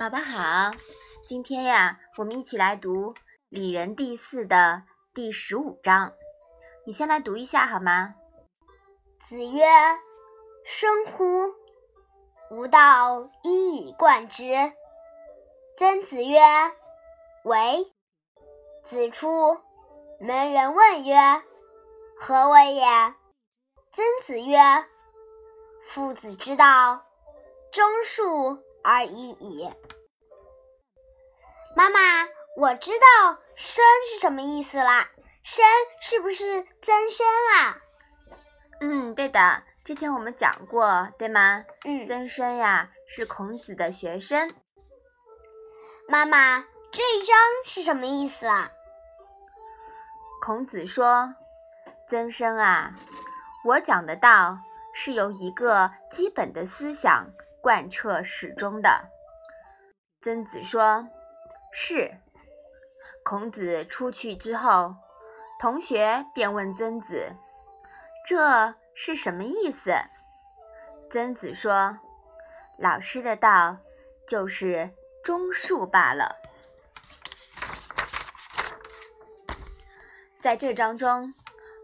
宝宝好，今天呀，我们一起来读《礼仁》第四的第十五章。你先来读一下好吗？子曰：“生乎！吾道一以贯之。”曾子曰：“为。”子出门，人问曰：“何为也？”曾子曰：“夫子之道，忠恕。”而已矣。妈妈，我知道“生”是什么意思啦，“生”是不是增生啊？嗯，对的，之前我们讲过，对吗？嗯，曾生呀是孔子的学生。妈妈，这一章是什么意思啊？孔子说：“曾生啊，我讲的道是由一个基本的思想。”贯彻始终的。曾子说：“是。”孔子出去之后，同学便问曾子：“这是什么意思？”曾子说：“老师的道就是忠恕罢了。”在这章中，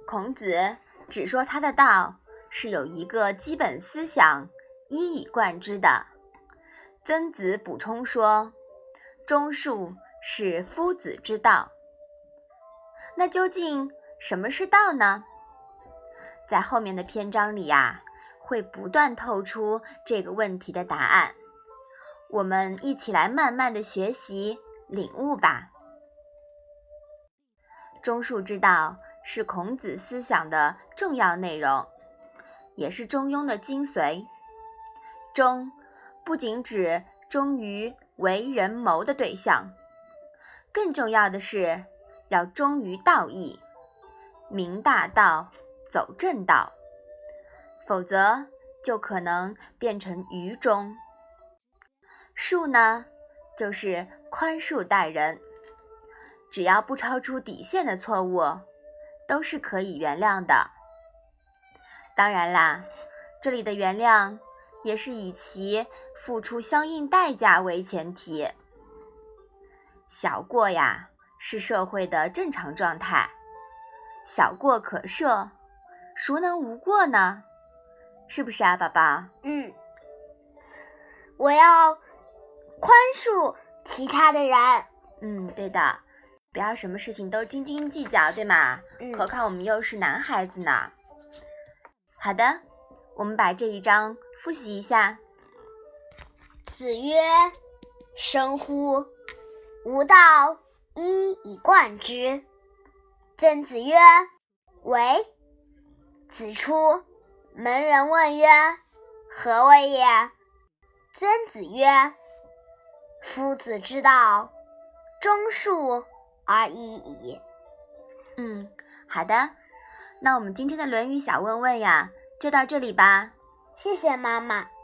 孔子只说他的道是有一个基本思想。一以贯之的。曾子补充说：“忠恕是夫子之道。”那究竟什么是道呢？在后面的篇章里呀，会不断透出这个问题的答案。我们一起来慢慢的学习领悟吧。忠恕之道是孔子思想的重要内容，也是中庸的精髓。忠不仅指忠于为人谋的对象，更重要的是要忠于道义，明大道，走正道，否则就可能变成愚忠。恕呢，就是宽恕待人，只要不超出底线的错误，都是可以原谅的。当然啦，这里的原谅。也是以其付出相应代价为前提。小过呀，是社会的正常状态，小过可赦，孰能无过呢？是不是啊，宝宝？嗯，我要宽恕其他的人。嗯，对的，不要什么事情都斤斤计较，对吗？嗯。何况我们又是男孩子呢。好的。我们把这一章复习一下。子曰：“生乎！吾道一以贯之。”曾子曰：“为。”子出门，人问曰：“何为也？”曾子曰：“夫子之道，忠恕而已矣。”嗯，好的。那我们今天的《论语》小问问呀。就到这里吧，谢谢妈妈。